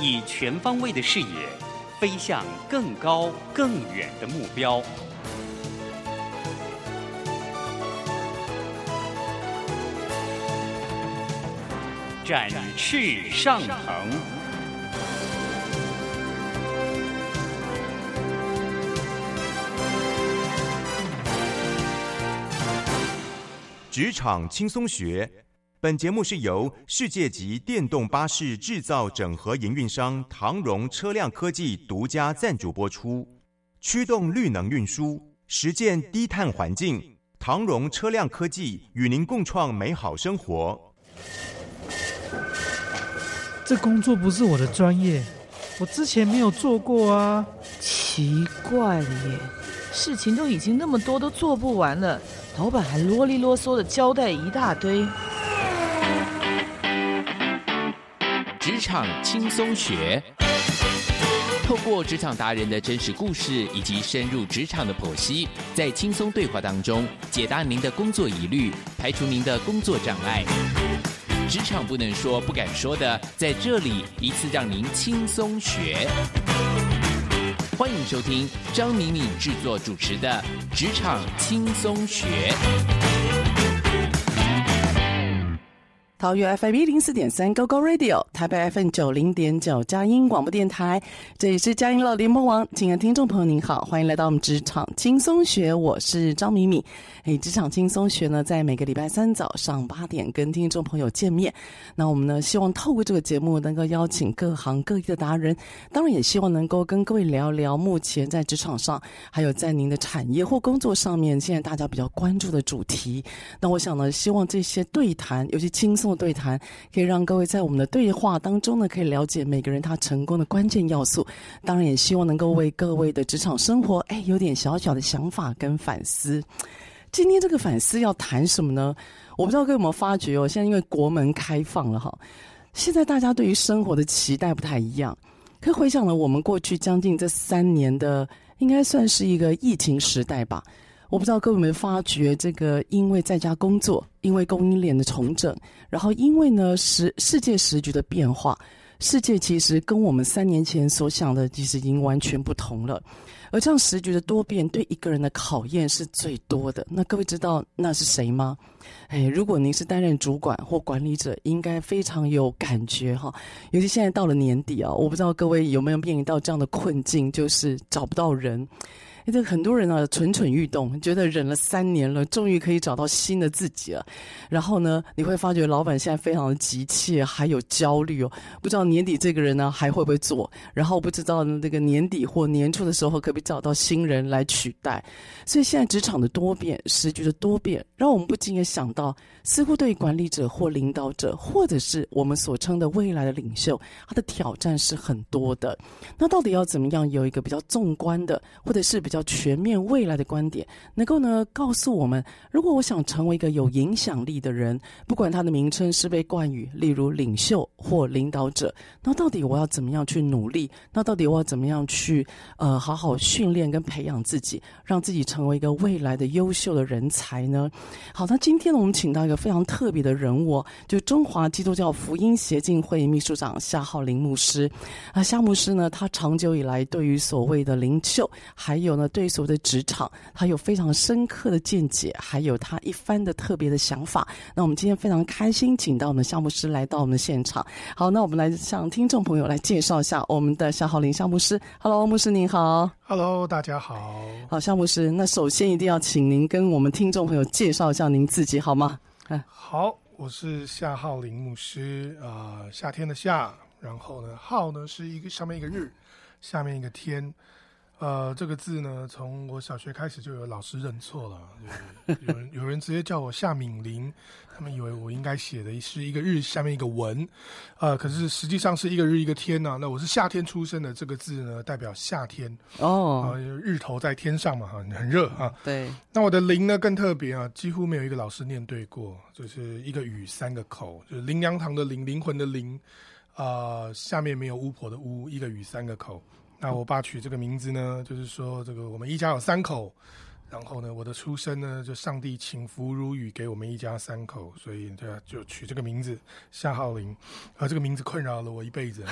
以全方位的视野飞向更高更远的目标。展翅上腾。职场轻松学，本节目是由世界级电动巴士制造整合营运商唐荣车辆科技独家赞助播出。驱动绿能运输，实践低碳环境，唐荣车辆科技与您共创美好生活。这工作不是我的专业，我之前没有做过啊。奇怪了耶，事情都已经那么多，都做不完了。老板还啰里啰嗦的交代一大堆。职场轻松学，透过职场达人的真实故事以及深入职场的剖析，在轻松对话当中解答您的工作疑虑，排除您的工作障碍。职场不能说、不敢说的，在这里一次让您轻松学。欢迎收听张敏敏制作主持的《职场轻松学》。桃园 FM 一零四点三 GoGo Radio，台北 FM 九零点九佳音广播电台，这里是佳音老联播网。亲爱的听众朋友，您好，欢迎来到我们职场轻松学，我是张敏敏。哎，职场轻松学呢，在每个礼拜三早上八点跟听众朋友见面。那我们呢，希望透过这个节目，能够邀请各行各业的达人，当然也希望能够跟各位聊聊目前在职场上，还有在您的产业或工作上面，现在大家比较关注的主题。那我想呢，希望这些对谈，尤其轻松。对谈可以让各位在我们的对话当中呢，可以了解每个人他成功的关键要素。当然，也希望能够为各位的职场生活，哎，有点小小的想法跟反思。今天这个反思要谈什么呢？我不知道各位有没有发觉哦，现在因为国门开放了哈，现在大家对于生活的期待不太一样。可回想了我们过去将近这三年的，应该算是一个疫情时代吧。我不知道各位有没有发觉，这个因为在家工作，因为供应链的重整，然后因为呢时世界时局的变化，世界其实跟我们三年前所想的其实已经完全不同了。而这样时局的多变，对一个人的考验是最多的。那各位知道那是谁吗？哎，如果您是担任主管或管理者，应该非常有感觉哈。尤其现在到了年底啊，我不知道各位有没有面临到这样的困境，就是找不到人。这很多人啊，蠢蠢欲动，觉得忍了三年了，终于可以找到新的自己了。然后呢，你会发觉老板现在非常的急切，还有焦虑哦，不知道年底这个人呢还会不会做？然后不知道那，个年底或年初的时候，可不可以找到新人来取代？所以现在职场的多变，时局的多变，让我们不禁也想到，似乎对管理者或领导者，或者是我们所称的未来的领袖，他的挑战是很多的。那到底要怎么样有一个比较纵观的，或者是比较全面未来的观点，能够呢告诉我们，如果我想成为一个有影响力的人，不管他的名称是被冠以，例如领袖或领导者，那到底我要怎么样去努力？那到底我要怎么样去呃好好训练跟培养自己，让自己成为一个未来的优秀的人才呢？好，那今天呢，我们请到一个非常特别的人物，就中华基督教福音协进会秘书长夏浩林牧师。啊，夏牧师呢，他长久以来对于所谓的灵秀，还有呢。对所谓的职场，他有非常深刻的见解，还有他一番的特别的想法。那我们今天非常开心，请到我们夏牧师来到我们的现场。好，那我们来向听众朋友来介绍一下我们的夏浩林夏牧师。Hello，牧师您好。Hello，大家好。好，夏牧师，那首先一定要请您跟我们听众朋友介绍一下您自己，好吗？好，我是夏浩林牧师啊、呃，夏天的夏，然后呢，浩呢是一个上面一个日，下面一个天。呃，这个字呢，从我小学开始就有老师认错了，就是、有人 有人直接叫我夏敏玲，他们以为我应该写的是一个日下面一个文，呃，可是实际上是一个日一个天呢、啊。那我是夏天出生的，这个字呢代表夏天哦、呃，日头在天上嘛，哈，很热啊。对。那我的林呢更特别啊，几乎没有一个老师念对过，就是一个雨三个口，就是灵粮堂的灵，灵魂的灵，啊、呃，下面没有巫婆的巫，一个雨三个口。那我爸取这个名字呢，就是说这个我们一家有三口，然后呢，我的出生呢，就上帝请福如雨给我们一家三口，所以这就取这个名字夏浩林。啊，这个名字困扰了我一辈子，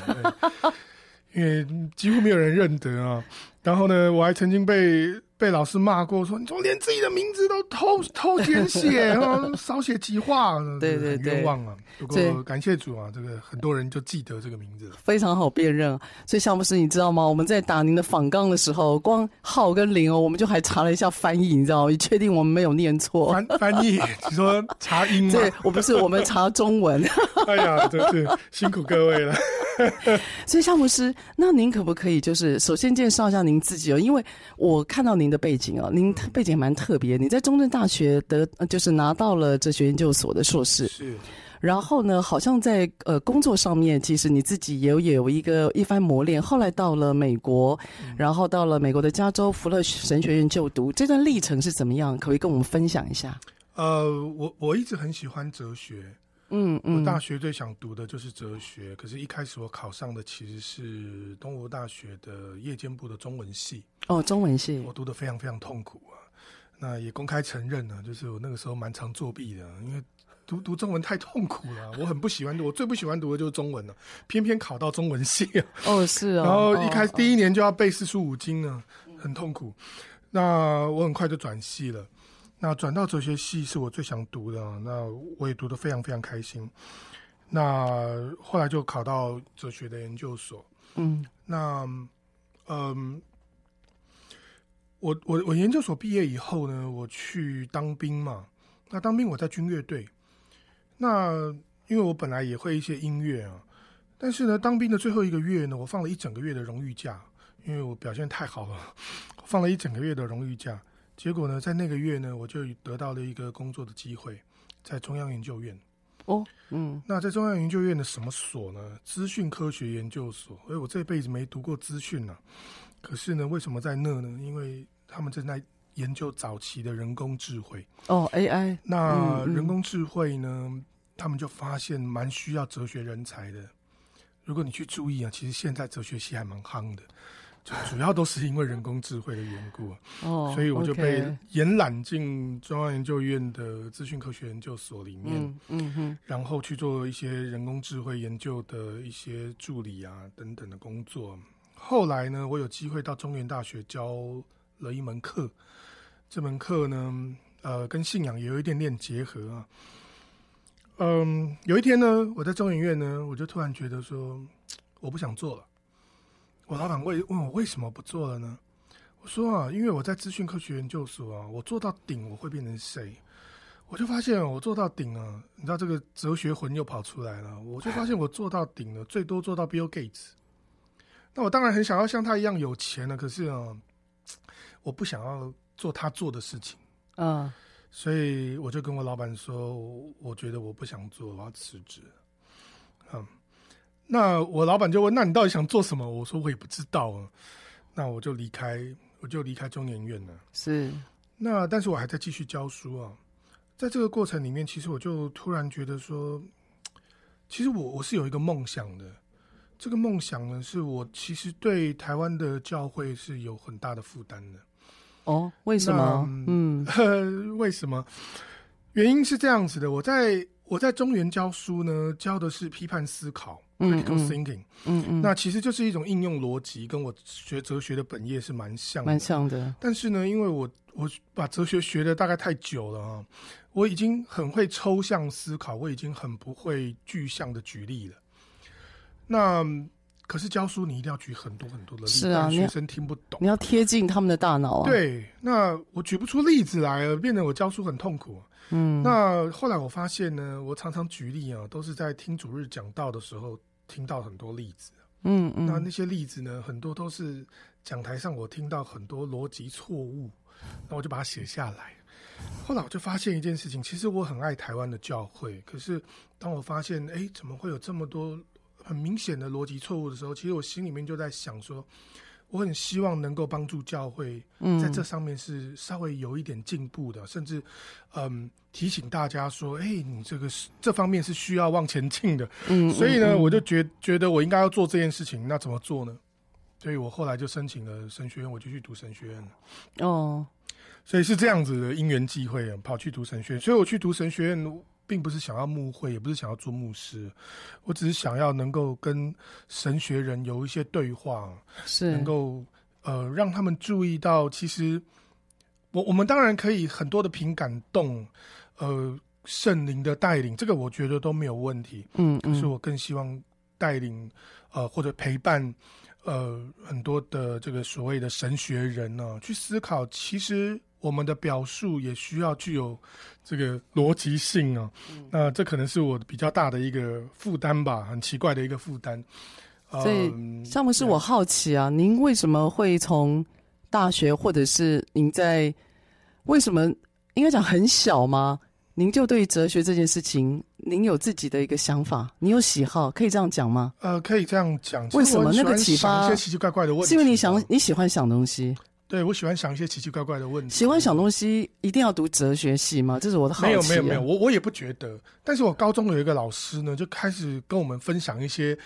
因为几乎没有人认得啊。然后呢，我还曾经被。被老师骂过，说你怎么连自己的名字都偷 偷简写，少写几画，对对对，冤枉啊！不过感谢主啊，这个很多人就记得这个名字了，非常好辨认。所以夏牧师，你知道吗？我们在打您的访纲的时候，光浩跟零哦，我们就还查了一下翻译，你知道吗？你确定我们没有念错？翻翻译，你说查音吗？对，我不是，我们查中文。哎呀，真是辛苦各位了。所以夏牧师，那您可不可以就是首先介绍一下您自己哦？因为我看到您的背景哦，您背景蛮特别，你在中正大学得就是拿到了哲学研究所的硕士，是。然后呢，好像在呃工作上面，其实你自己也有有一个一番磨练。后来到了美国，然后到了美国的加州福勒神学院就读，这段历程是怎么样？可不可以跟我们分享一下？呃，我我一直很喜欢哲学。嗯嗯，我大学最想读的就是哲学，可是一开始我考上的其实是东吴大学的夜间部的中文系。哦，中文系，我读的非常非常痛苦啊。那也公开承认了，就是我那个时候蛮常作弊的，因为读读中文太痛苦了，我很不喜欢读，我最不喜欢读的就是中文了，偏偏考到中文系啊。哦，是哦。然后一开始第一年就要背四书五经呢，很痛苦。那我很快就转系了。那转到哲学系是我最想读的，那我也读得非常非常开心。那后来就考到哲学的研究所，嗯，那嗯，我我我研究所毕业以后呢，我去当兵嘛。那当兵我在军乐队，那因为我本来也会一些音乐啊，但是呢，当兵的最后一个月呢，我放了一整个月的荣誉假，因为我表现太好了，放了一整个月的荣誉假。结果呢，在那个月呢，我就得到了一个工作的机会，在中央研究院。哦，嗯，那在中央研究院的什么所呢？资讯科学研究所。哎，我这辈子没读过资讯呢。可是呢，为什么在那呢？因为他们正在研究早期的人工智慧。哦，AI。那人工智慧呢，嗯嗯，他们就发现蛮需要哲学人才的。如果你去注意啊，其实现在哲学系还蛮夯的。主要都是因为人工智慧的缘故，哦，所以我就被延揽进中央研究院的资讯科学研究所里面，嗯嗯哼，然后去做一些人工智慧研究的一些助理啊等等的工作。后来呢，我有机会到中原大学教了一门课，这门课呢，呃，跟信仰也有一点点结合啊。嗯，有一天呢，我在中研院呢，我就突然觉得说，我不想做了。我老板问问我为什么不做了呢？我说啊，因为我在资讯科学研究所啊，我做到顶我会变成谁？我就发现我做到顶啊，你知道这个哲学魂又跑出来了。我就发现我做到顶了，最多做到 Bill Gates。那我当然很想要像他一样有钱了，可是啊，我不想要做他做的事情。嗯，所以我就跟我老板说，我觉得我不想做，我要辞职。嗯。那我老板就问：“那你到底想做什么？”我说：“我也不知道啊。”那我就离开，我就离开中研院了。是。那但是我还在继续教书啊。在这个过程里面，其实我就突然觉得说，其实我我是有一个梦想的。这个梦想呢，是我其实对台湾的教会是有很大的负担的。哦，为什么？嗯，为什么？原因是这样子的，我在我在中原教书呢，教的是批判思考。Critical thinking，嗯嗯，那其实就是一种应用逻辑，跟我学哲学的本业是蛮像的，蛮像的。但是呢，因为我我把哲学学的大概太久了啊，我已经很会抽象思考，我已经很不会具象的举例了。那可是教书你一定要举很多很多的例子，是啊，学生听不懂，你要贴近他们的大脑啊。对，那我举不出例子来了，变得我教书很痛苦。嗯，那后来我发现呢，我常常举例啊，都是在听主日讲道的时候听到很多例子。嗯嗯，那那些例子呢，很多都是讲台上我听到很多逻辑错误，那我就把它写下来。后来我就发现一件事情，其实我很爱台湾的教会，可是当我发现，哎，怎么会有这么多很明显的逻辑错误的时候，其实我心里面就在想说。我很希望能够帮助教会，在这上面是稍微有一点进步的，嗯、甚至，嗯，提醒大家说，哎、欸，你这个是这方面是需要往前进的。嗯，所以呢，嗯、我就觉觉得我应该要做这件事情。那怎么做呢？所以我后来就申请了神学院，我就去读神学院了。哦，所以是这样子的因缘际会啊，跑去读神学院。所以我去读神学院，并不是想要牧会，也不是想要做牧师，我只是想要能够跟神学人有一些对话，是能够呃让他们注意到，其实我我们当然可以很多的凭感动，呃，圣灵的带领，这个我觉得都没有问题。嗯，嗯，可是我更希望带领呃或者陪伴呃很多的这个所谓的神学人呢、啊，去思考，其实。我们的表述也需要具有这个逻辑性啊，嗯、那这可能是我比较大的一个负担吧，很奇怪的一个负担。所以，夏牧师，我好奇啊，您为什么会从大学，或者是您在为什么应该讲很小吗？您就对哲学这件事情，您有自己的一个想法，你有喜好，可以这样讲吗？呃，可以这样讲。为什么那个启发一些奇奇怪怪的问题？是因为你想你喜欢想东西。对，我喜欢想一些奇奇怪怪的问题。喜欢想东西，一定要读哲学系吗？这是我的好奇啊。没有，没有，没有，我我也不觉得。但是我高中有一个老师呢，就开始跟我们分享一些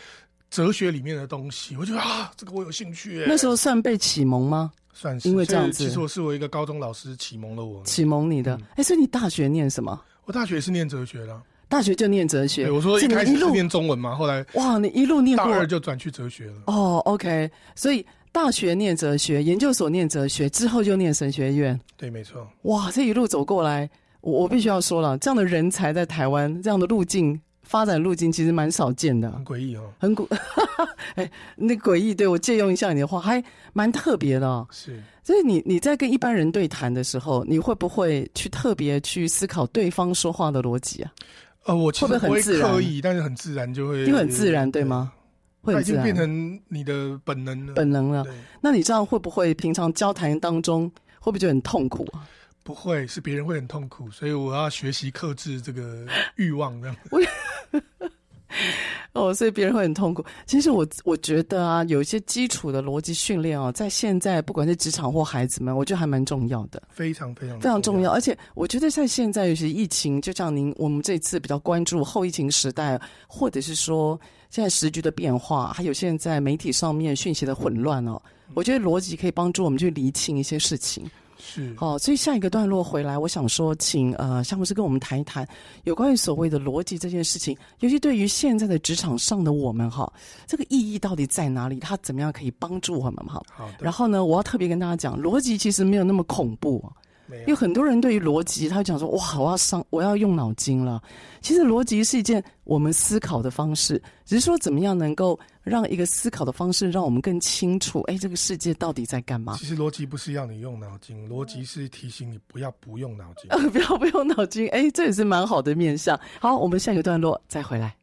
哲学里面的东西。我觉得啊，这个我有兴趣。那时候算被启蒙吗？算是，因为这样子。其实我是我一个高中老师启蒙了我，启蒙你的。哎、嗯，所以你大学念什么？我大学是念哲学的。大学就念哲学。对，我说一开始是念中文嘛，后来哇，你一路念过，大二就转去哲学了。哦，OK，所以。大学念哲学，研究所念哲学，之后就念神学院。对，没错。哇，这一路走过来，我我必须要说了，这样的人才在台湾，这样的路径发展路径其实蛮少见的。很诡异哦，很诡，哎，那诡异，对，我借用一下你的话，还蛮特别的哦。是，所以你你在跟一般人对谈的时候，你会不会去特别去思考对方说话的逻辑啊？呃，我其实不会刻意？但是很自然就会，因为很自然，对吗？会已经变成你的本能了。本能了。那你这样会不会平常交谈当中会不会觉得很痛苦啊？不会，是别人会很痛苦，所以我要学习克制这个欲望，这样。哦，所以别人会很痛苦。其实我我觉得啊，有一些基础的逻辑训练啊，在现在不管是职场或孩子们，我觉得还蛮重要的。非常非常非常重要。而且我觉得在现在有些疫情，就像您我们这次比较关注后疫情时代，或者是说。现在时局的变化，还有现在媒体上面讯息的混乱哦，我觉得逻辑可以帮助我们去厘清一些事情。是，好，所以下一个段落回来，我想说，请呃夏牧师跟我们谈一谈有关于所谓的逻辑这件事情，尤其对于现在的职场上的我们哈，这个意义到底在哪里？它怎么样可以帮助我们哈？好的。然后呢，我要特别跟大家讲，逻辑其实没有那么恐怖。因为很多人对于逻辑，他会讲说：“哇，我要上，我要用脑筋了。”其实逻辑是一件我们思考的方式，只是说怎么样能够让一个思考的方式让我们更清楚，哎，这个世界到底在干嘛？其实逻辑不是要你用脑筋，逻辑是提醒你不要不用脑筋。呃，不要不用脑筋，哎，这也是蛮好的面向。好，我们下一个段落再回来。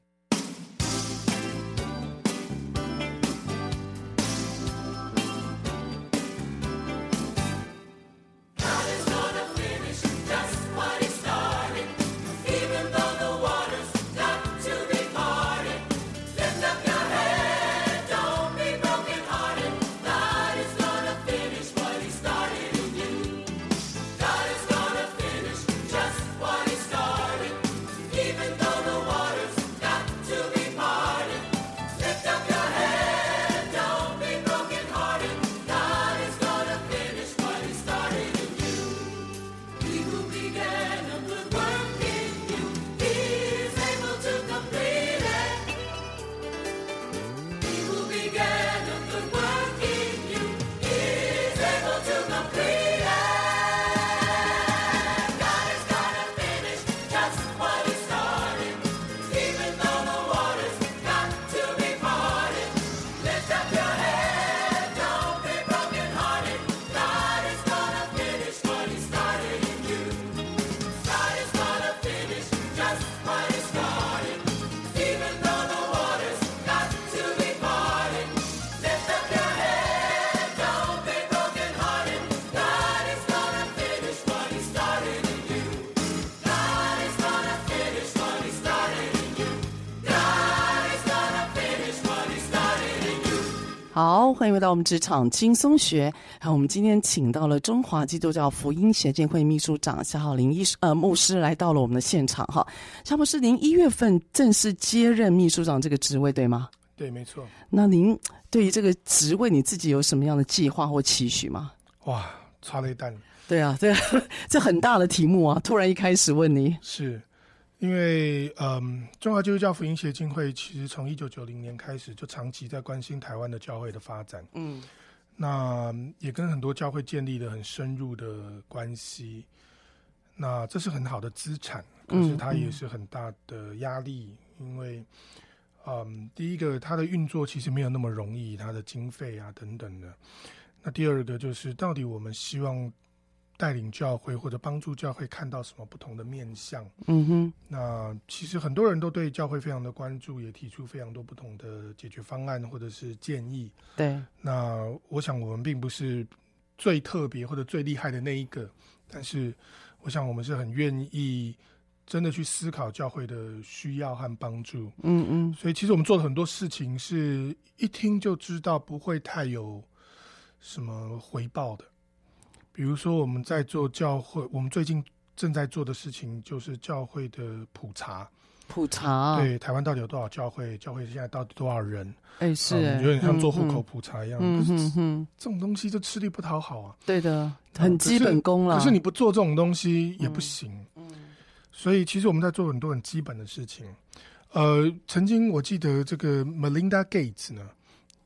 好，欢迎回到我们职场轻松学。好，我们今天请到了中华基督教福音协进会秘书长夏浩林医师呃牧师来到了我们的现场哈。夏牧师，您一月份正式接任秘书长这个职位，对吗？对，没错。那您对于这个职位，你自己有什么样的计划或期许吗？哇，差了一担。对啊，对啊，这很大的题目啊！突然一开始问你，是因为嗯，中华基督教福音协进会其实从一九九零年开始就长期在关心台湾的教会的发展，嗯，那也跟很多教会建立了很深入的关系，那这是很好的资产，可是它也是很大的压力，因为嗯，第一个它的运作其实没有那么容易，它的经费啊等等的，那第二个就是到底我们希望。带领教会或者帮助教会看到什么不同的面向？嗯哼，那其实很多人都对教会非常的关注，也提出非常多不同的解决方案或者是建议。对，那我想我们并不是最特别或者最厉害的那一个，但是我想我们是很愿意真的去思考教会的需要和帮助。嗯嗯，所以其实我们做的很多事情，是一听就知道不会太有什么回报的。比如说，我们在做教会，我们最近正在做的事情就是教会的普查。普查，对，台湾到底有多少教会？教会现在到底多少人？哎、欸，是、嗯，有点像做户口普查一样。嗯哼哼，这种东西就吃力不讨好啊。对的，很基本功了。可是你不做这种东西也不行。嗯，所以其实我们在做很多很基本的事情。呃，曾经我记得这个 Melinda Gates 呢，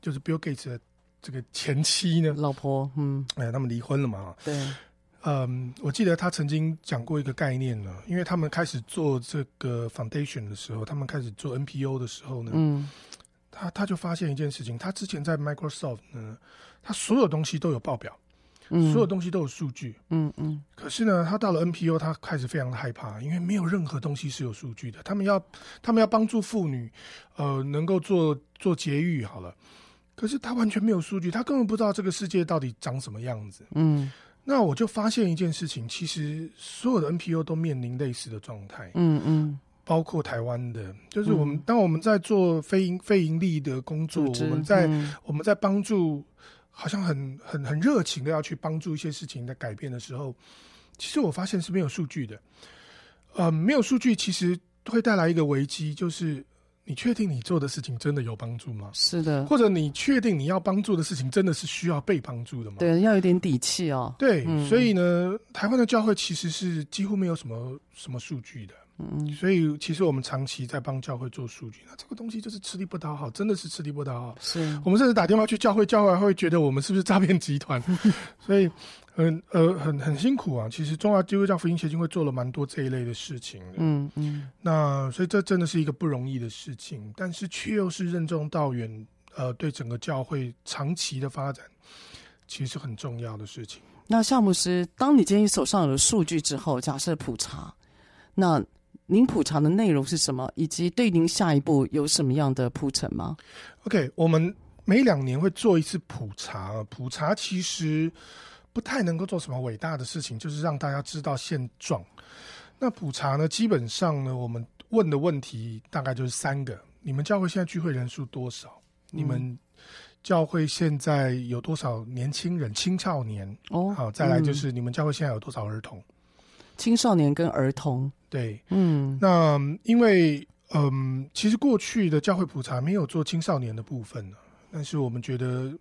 就是 Bill Gates 的。这个前妻呢？老婆，嗯，哎，他们离婚了嘛？对，嗯，我记得他曾经讲过一个概念呢，因为他们开始做这个 foundation 的时候，他们开始做 NPO 的时候呢，嗯，他他就发现一件事情，他之前在 Microsoft 呢，他所有东西都有报表，嗯，所有东西都有数据，嗯嗯，可是呢，他到了 NPO，他开始非常的害怕，因为没有任何东西是有数据的，他们要他们要帮助妇女，呃，能够做做节育，好了。可是他完全没有数据，他根本不知道这个世界到底长什么样子。嗯，那我就发现一件事情，其实所有的 NPO 都面临类似的状态。嗯嗯，包括台湾的，就是我们、嗯、当我们在做非营非盈利的工作，我们在、嗯、我们在帮助，好像很很很热情的要去帮助一些事情的改变的时候，其实我发现是没有数据的。呃，没有数据其实会带来一个危机，就是。你确定你做的事情真的有帮助吗？是的，或者你确定你要帮助的事情真的是需要被帮助的吗？对，要有点底气哦。对，嗯、所以呢，台湾的教会其实是几乎没有什么什么数据的。嗯，所以其实我们长期在帮教会做数据，那这个东西就是吃力不讨好，真的是吃力不讨好。是我们甚至打电话去教会，教会还会觉得我们是不是诈骗集团？所以。很呃很很辛苦啊！其实中华基督教福音协进会做了蛮多这一类的事情的。嗯嗯。那所以这真的是一个不容易的事情，但是却又是任重道远。呃，对整个教会长期的发展，其实很重要的事情。那夏牧师，当你今天手上有了数据之后，假设普查，那您普查的内容是什么？以及对您下一步有什么样的铺陈吗？OK，我们每两年会做一次普查。普查其实。不太能够做什么伟大的事情，就是让大家知道现状。那普查呢，基本上呢，我们问的问题大概就是三个：你们教会现在聚会人数多少？嗯、你们教会现在有多少年轻人、青少年？哦，好，再来就是你们教会现在有多少儿童？青少年跟儿童，对，嗯，那因为嗯，其实过去的教会普查没有做青少年的部分呢，但是我们觉得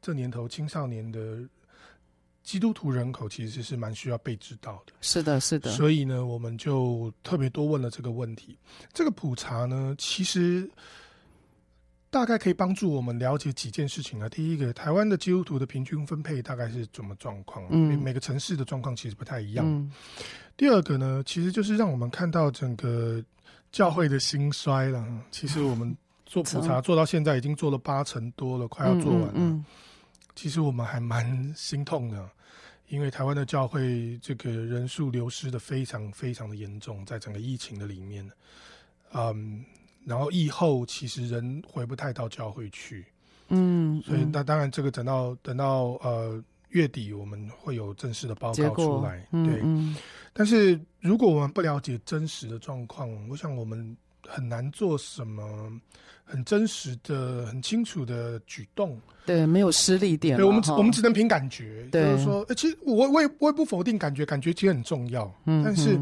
这年头青少年的。基督徒人口其实是蛮需要被知道的，是的，是的。所以呢，我们就特别多问了这个问题。这个普查呢，其实大概可以帮助我们了解几件事情啊。第一个，台湾的基督徒的平均分配大概是怎么状况？嗯，每个城市的状况其实不太一样。嗯。第二个呢，其实就是让我们看到整个教会的兴衰了。其实我们做普查 做到现在已经做了八成多了，快要做完了。嗯。嗯其实我们还蛮心痛的，因为台湾的教会这个人数流失的非常非常的严重，在整个疫情的里面，嗯，然后疫后其实人回不太到教会去，嗯，所以那当然这个等到等到呃月底我们会有正式的报告出来，对，嗯，但是如果我们不了解真实的状况，我想我们很难做什么。很真实的、很清楚的举动，对，没有失力点。对，我们只我们只能凭感觉，对就是说，其实我我也我也不否定感觉，感觉其实很重要。嗯，但是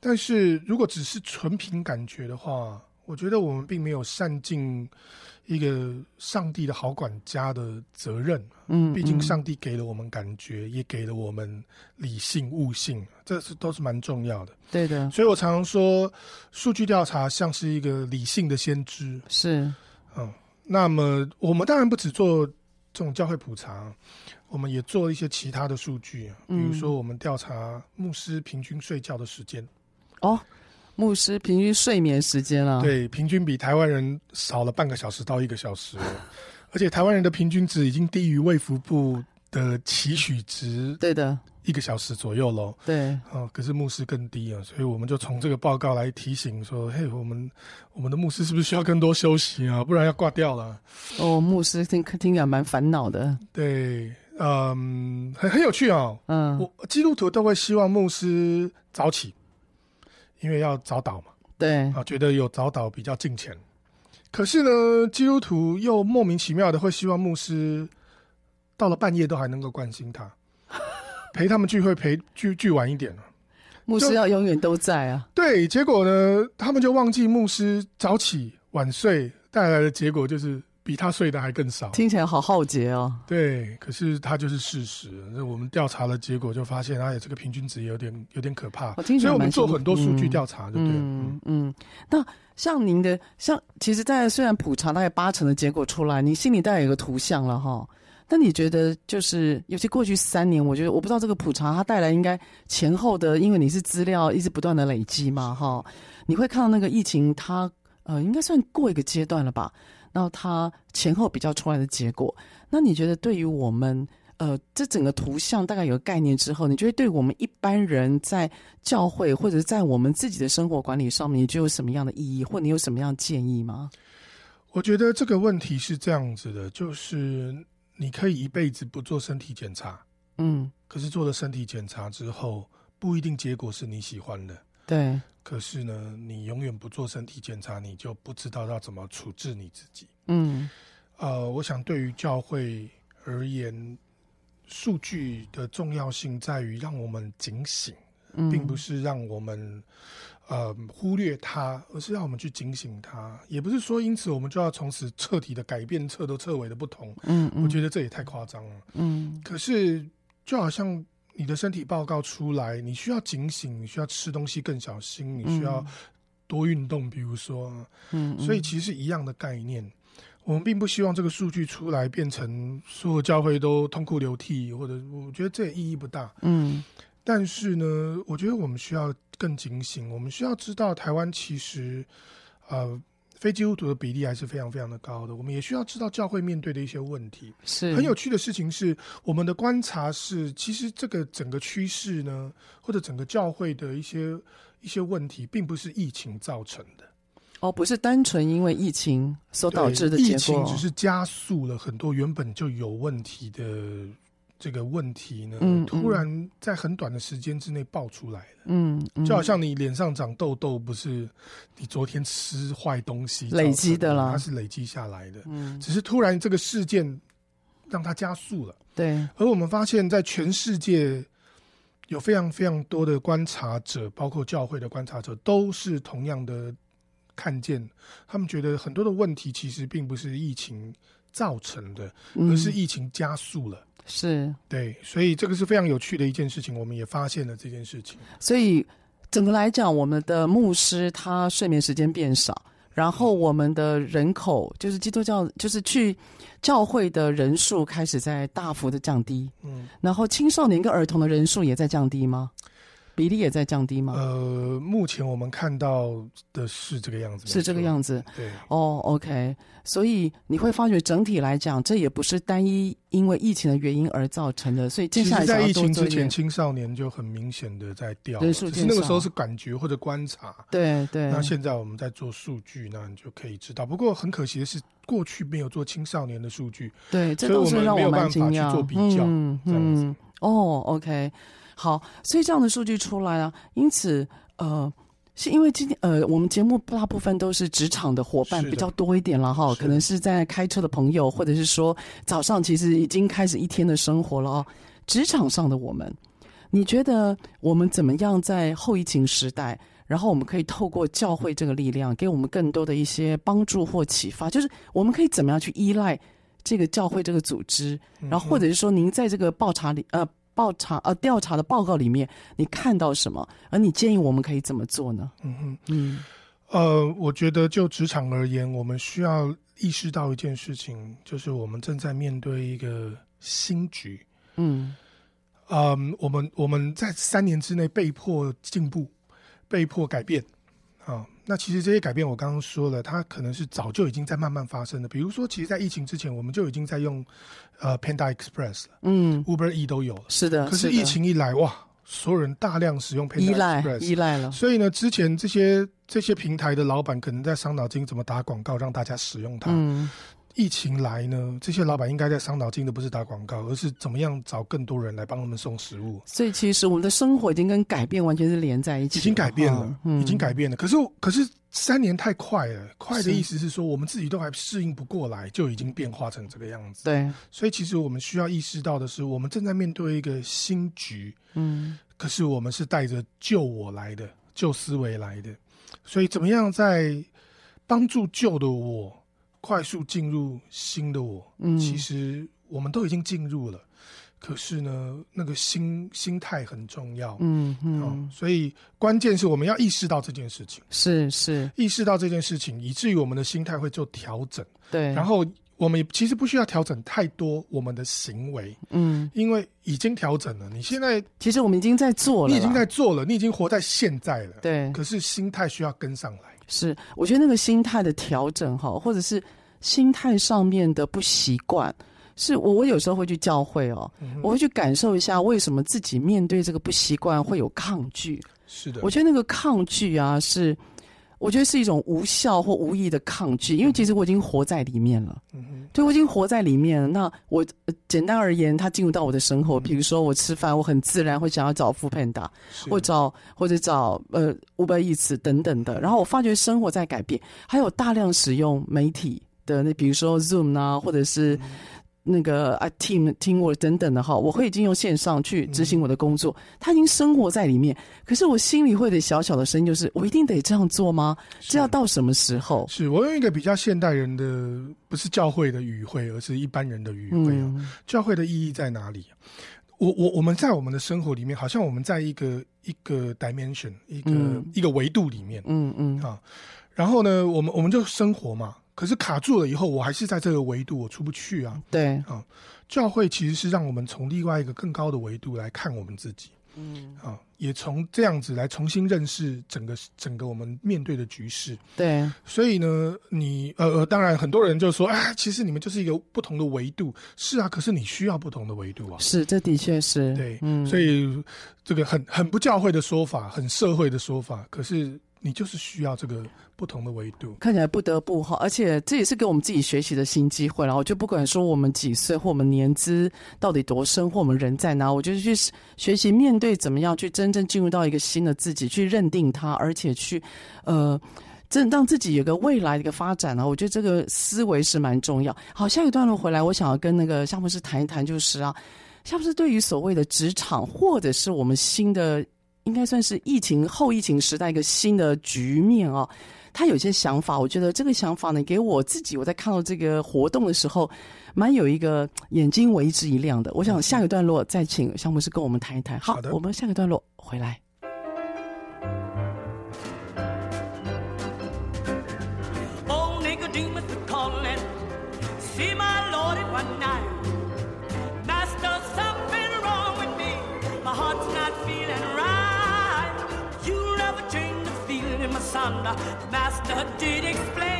但是如果只是纯凭感觉的话，我觉得我们并没有善尽一个上帝的好管家的责任。嗯，毕竟上帝给了我们感觉，嗯、也给了我们理性、悟性，这是都是蛮重要的。对的，所以我常常说，数据调查像是一个理性的先知。是，嗯，那么我们当然不只做这种教会普查，我们也做一些其他的数据，比如说我们调查牧师平均睡觉的时间。哦。牧师平均睡眠时间啊，对，平均比台湾人少了半个小时到一个小时，而且台湾人的平均值已经低于卫福部的期许值，对的，一个小时左右喽。对，哦，可是牧师更低啊，所以我们就从这个报告来提醒说，嘿，我们我们的牧师是不是需要更多休息啊？不然要挂掉了。哦，牧师听听起来蛮烦恼的。对，嗯，很很有趣啊、哦。嗯，我基督徒都会希望牧师早起。因为要早祷嘛，对啊，觉得有早祷比较敬虔。可是呢，基督徒又莫名其妙的会希望牧师到了半夜都还能够关心他，陪他们聚会陪聚聚晚一点。牧师要永远都在啊。对，结果呢，他们就忘记牧师早起晚睡带来的结果就是。比他睡的还更少，听起来好浩劫哦。对，可是他就是事实。那我们调查的结果就发现，哎，这个平均值有点有点可怕。我听起来蛮，所以我们做很多数据调查，对不对？嗯嗯。那像您的，像其实，在虽然普查大概八成的结果出来，你心里大概有个图像了哈。那你觉得，就是尤其过去三年，我觉得我不知道这个普查它带来应该前后的，因为你是资料一直不断的累积嘛，哈。你会看到那个疫情，它呃，应该算过一个阶段了吧？然后它前后比较出来的结果，那你觉得对于我们，呃，这整个图像大概有个概念之后，你觉得对我们一般人在教会或者是在我们自己的生活管理上面，你就有什么样的意义，或你有什么样的建议吗？我觉得这个问题是这样子的，就是你可以一辈子不做身体检查，嗯，可是做了身体检查之后，不一定结果是你喜欢的，对。可是呢，你永远不做身体检查，你就不知道要怎么处置你自己。嗯，呃，我想对于教会而言，数据的重要性在于让我们警醒，嗯，并不是让我们呃忽略它，而是让我们去警醒它。也不是说因此我们就要从此彻底的改变彻头彻尾的不同。嗯，嗯，我觉得这也太夸张了。嗯，可是就好像。你的身体报告出来，你需要警醒，你需要吃东西更小心，你需要多运动，比如说，嗯，所以其实一样的概念。我们并不希望这个数据出来变成所有教会都痛哭流涕，或者我觉得这也意义不大。嗯，但是呢，我觉得我们需要更警醒，我们需要知道台湾其实，呃。非基督徒的比例还是非常非常的高的，我们也需要知道教会面对的一些问题。是很有趣的事情是，我们的观察是，其实这个整个趋势呢，或者整个教会的一些一些问题，并不是疫情造成的。哦，不是单纯因为疫情所导致的结果，疫情只是加速了很多原本就有问题的。这个问题呢，嗯嗯、突然在很短的时间之内爆出来了，嗯，嗯，就好像你脸上长痘痘，不是你昨天吃坏东西累积的啦，它是累积下来的，嗯，只是突然这个事件让它加速了，对。而我们发现，在全世界有非常非常多的观察者，包括教会的观察者，都是同样的看见，他们觉得很多的问题其实并不是疫情造成的，而是疫情加速了。是对，所以这个是非常有趣的一件事情，我们也发现了这件事情。所以整个来讲，我们的牧师他睡眠时间变少，然后我们的人口就是基督教，就是去教会的人数开始在大幅的降低。嗯，然后青少年跟儿童的人数也在降低吗？比例也在降低吗？呃，目前我们看到的是这个样子，是这个样子。对，哦，OK。所以你会发觉整体来讲，这也不是单一因为疫情的原因而造成的。所以接下来在疫情之前，青少年就很明显的在掉，人数减少，只是那个时候是感觉或者观察。对对。那现在我们在做数据，那你就可以知道。不过很可惜的是，过去没有做青少年的数据，对，这都是让我们没有办法去做比较。嗯嗯。哦，OK。好，所以这样的数据出来啊，因此，呃，是因为今天，呃，我们节目大部分都是职场的伙伴比较多一点了哈，可能是在开车的朋友，或者是说早上其实已经开始一天的生活了哦。职场上的我们，你觉得我们怎么样在后疫情时代，然后我们可以透过教会这个力量，给我们更多的一些帮助或启发。就是我们可以怎么样去依赖这个教会这个组织，然后或者是说，您在这个报查里呃报查呃调查的报告里面，你看到什么？而你建议我们可以怎么做呢？嗯哼，嗯，呃，我觉得就职场而言，我们需要意识到一件事情，就是我们正在面对一个新局。嗯。嗯，我们我们在三年之内被迫进步，被迫改变啊。那其实这些改变，我刚刚说了，它可能是早就已经在慢慢发生的。比如说，其实，在疫情之前，我们就已经在用呃 Panda Express 了，嗯，Uber E 都有了。是的。可是疫情一来，哇，所有人大量使用 Panda Express，依赖，依赖了。所以呢，之前这些这些平台的老板可能在伤脑筋，怎么打广告让大家使用它。嗯。疫情来呢，这些老板应该在伤脑筋的不是打广告，而是怎么样找更多人来帮他们送食物。所以其实我们的生活已经跟改变完全是连在一起，已经改变了，嗯、已经改变了。可是可是三年太快了，快的意思是说我们自己都还适应不过来，就已经变化成这个样子。对，所以其实我们需要意识到的是，我们正在面对一个新局。嗯，可是我们是带着旧我来的，旧思维来的，所以怎么样在帮助旧的我？快速进入新的我，嗯，其实我们都已经进入了，可是呢，那个心心态很重要，嗯嗯、哦，所以关键是我们要意识到这件事情，是是。意识到这件事情，以至于我们的心态会做调整，对，然后我们其实不需要调整太多我们的行为，嗯，因为已经调整了，你现在其实我们已经在做了，你已经在做了，你已经活在现在了，对，可是心态需要跟上来。是，我觉得那个心态的调整哈，或者是心态上面的不习惯，是我我有时候会去教会哦，嗯、我会去感受一下为什么自己面对这个不习惯会有抗拒。是的，我觉得那个抗拒啊是。我觉得是一种无效或无意的抗拒，因为其实我已经活在里面了。对，我已经活在里面了。那我简单而言，它进入到我的生活。比如说，我吃饭，我很自然会想要找 foodpanda，或找或者找呃 Uber Eats 等等的。然后我发觉生活在改变，还有大量使用媒体的那，比如说 Zoom 啊，或者是。那个啊，team teamwork 等等的哈，我会已经用线上去执行我的工作，他已经生活在里面。可是我心里会的小小的声音，就是我一定得这样做吗？这要到什么时候？是我用一个比较现代人的，不是教会的语汇，而是一般人的语汇啊。嗯、教会的意义在哪里？我我我们在我们的生活里面，好像我们在一个一个 dimension，一个、嗯、一个维度里面，嗯嗯啊。然后呢，我们我们就生活嘛。可是卡住了以后，我还是在这个维度，我出不去啊。对啊，教会其实是让我们从另外一个更高的维度来看我们自己，嗯啊，也从这样子来重新认识整个整个我们面对的局势。对，所以呢，你呃呃，当然很多人就说，哎，其实你们就是一个不同的维度。是啊，可是你需要不同的维度啊。是，这的确是。对，嗯，所以这个很很不教会的说法，很社会的说法，可是。你就是需要这个不同的维度，看起来不得不哈，而且这也是给我们自己学习的新机会。然后就不管说我们几岁，或我们年资到底多深，或我们人在哪，我就是去学习面对怎么样去真正进入到一个新的自己，去认定它，而且去呃，真让自己有个未来的一个发展呢。我觉得这个思维是蛮重要。好，下一段落回来，我想要跟那个夏牧师谈一谈，就是啊，夏牧师对于所谓的职场，或者是我们新的。应该算是疫情后疫情时代一个新的局面哦，他有些想法，我觉得这个想法呢，给我自己我在看到这个活动的时候，蛮有一个眼睛为之一亮的。我想下个段落再请项目师跟我们谈一谈。好，好的，我们下个段落回来。master did explain.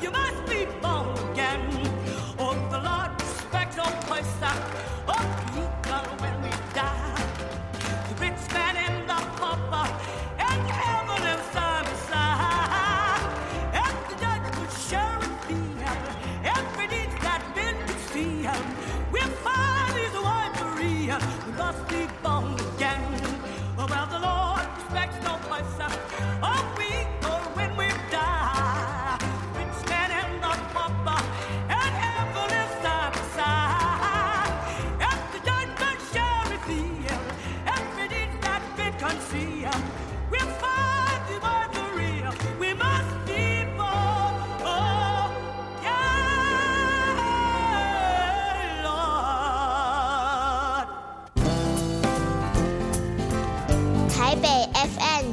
You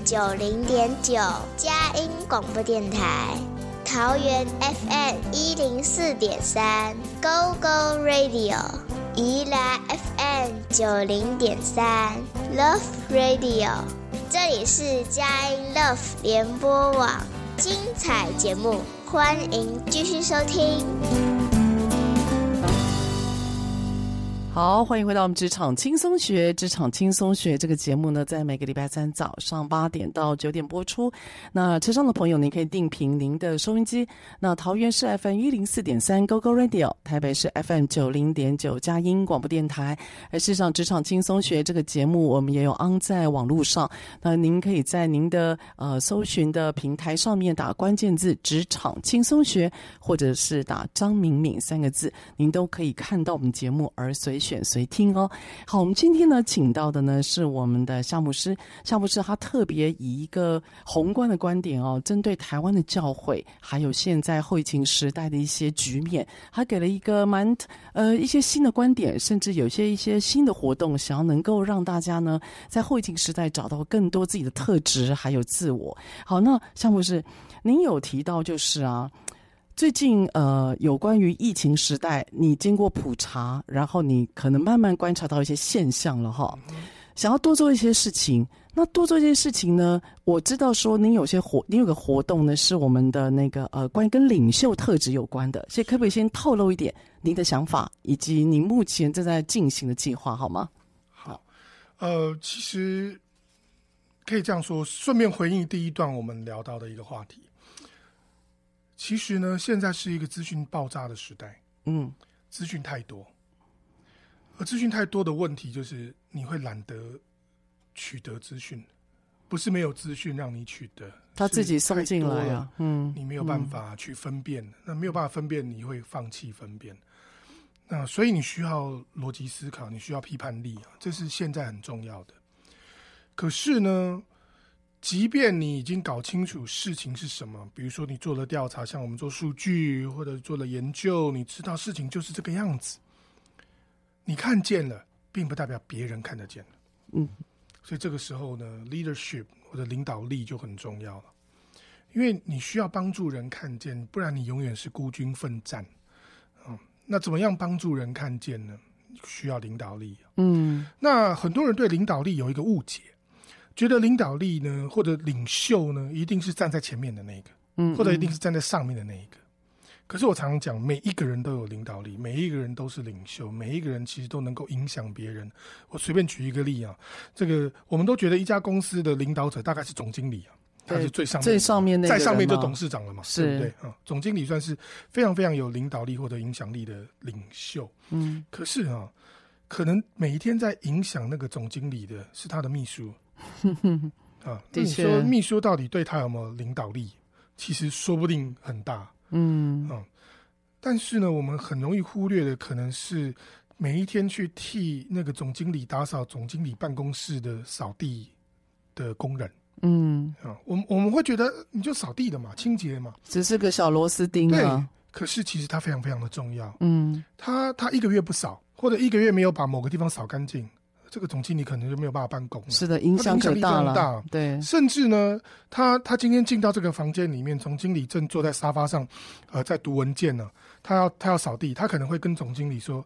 九零点九佳音广播电台，桃园 FM 一零四点三 Go Go Radio，宜兰 FM 九零点三 Love Radio，这里是佳音 Love 联播网，精彩节目，欢迎继续收听。好，欢迎回到我们职场轻松学。职场轻松学这个节目呢，在每个礼拜三早上八点到九点播出。那车上的朋友，您可以定频您的收音机。那桃园是 FM 一零四点三 Go Go Radio，台北是 FM 九零点九佳音广播电台。而事实上，职场轻松学这个节目，我们也有 on 在网络上。那您可以在您的呃搜寻的平台上面打关键字“职场轻松学”，或者是打张敏敏三个字，您都可以看到我们节目而随。选随听哦。好，我们今天呢，请到的呢是我们的夏牧师。夏牧师他特别以一个宏观的观点哦，针对台湾的教会，还有现在后疫情时代的一些局面，他给了一个蛮呃一些新的观点，甚至有些一些新的活动，想要能够让大家呢在后疫情时代找到更多自己的特质，还有自我。好，那夏牧师，您有提到就是啊。最近呃，有关于疫情时代，你经过普查，然后你可能慢慢观察到一些现象了哈。想要多做一些事情，那多做一些事情呢？我知道说您有些活，您有个活动呢，是我们的那个呃，关于跟领袖特质有关的。所以可不可以先透露一点您的想法，以及您目前正在进行的计划，好吗？好，呃，其实可以这样说，顺便回应第一段我们聊到的一个话题。其实呢，现在是一个资讯爆炸的时代，嗯，资讯太多，而资讯太多的问题就是你会懒得取得资讯，不是没有资讯让你取得，他自己送进来啊，嗯，你没有办法去分辨，嗯、那没有办法分辨，你会放弃分辨，那所以你需要逻辑思考，你需要批判力啊，这是现在很重要的。可是呢，即便你已经搞清楚事情是什么，比如说你做了调查，像我们做数据或者做了研究，你知道事情就是这个样子，你看见了，并不代表别人看得见。嗯，所以这个时候呢，leadership 或者领导力就很重要了，因为你需要帮助人看见，不然你永远是孤军奋战。嗯，那怎么样帮助人看见呢？需要领导力。嗯，那很多人对领导力有一个误解。觉得领导力呢，或者领袖呢，一定是站在前面的那个，嗯，或者一定是站在上面的那一个。可是我常常讲，每一个人都有领导力，每一个人都是领袖，每一个人其实都能够影响别人。我随便举一个例啊，这个我们都觉得一家公司的领导者大概是总经理啊，他是最上面，最上面那个，在上面就董事长了嘛，是对不对啊？总经理算是非常非常有领导力或者影响力的领袖。嗯，可是啊，可能每一天在影响那个总经理的是他的秘书。啊，那你说秘书到底对他有没有领导力？其实说不定很大。嗯啊，但是呢，我们很容易忽略的可能是每一天去替那个总经理打扫总经理办公室的扫地的工人。嗯啊，我们我们会觉得你就扫地的嘛，清洁嘛，只是个小螺丝钉啊。对，可是其实它非常非常的重要。嗯，他他一个月不扫，或者一个月没有把某个地方扫干净。这个总经理可能就没有办法办公了。是的，影响可大了。大，对，甚至呢，他他今天进到这个房间里面，总经理正坐在沙发上，呃，在读文件呢。他要他要扫地，他可能会跟总经理说：“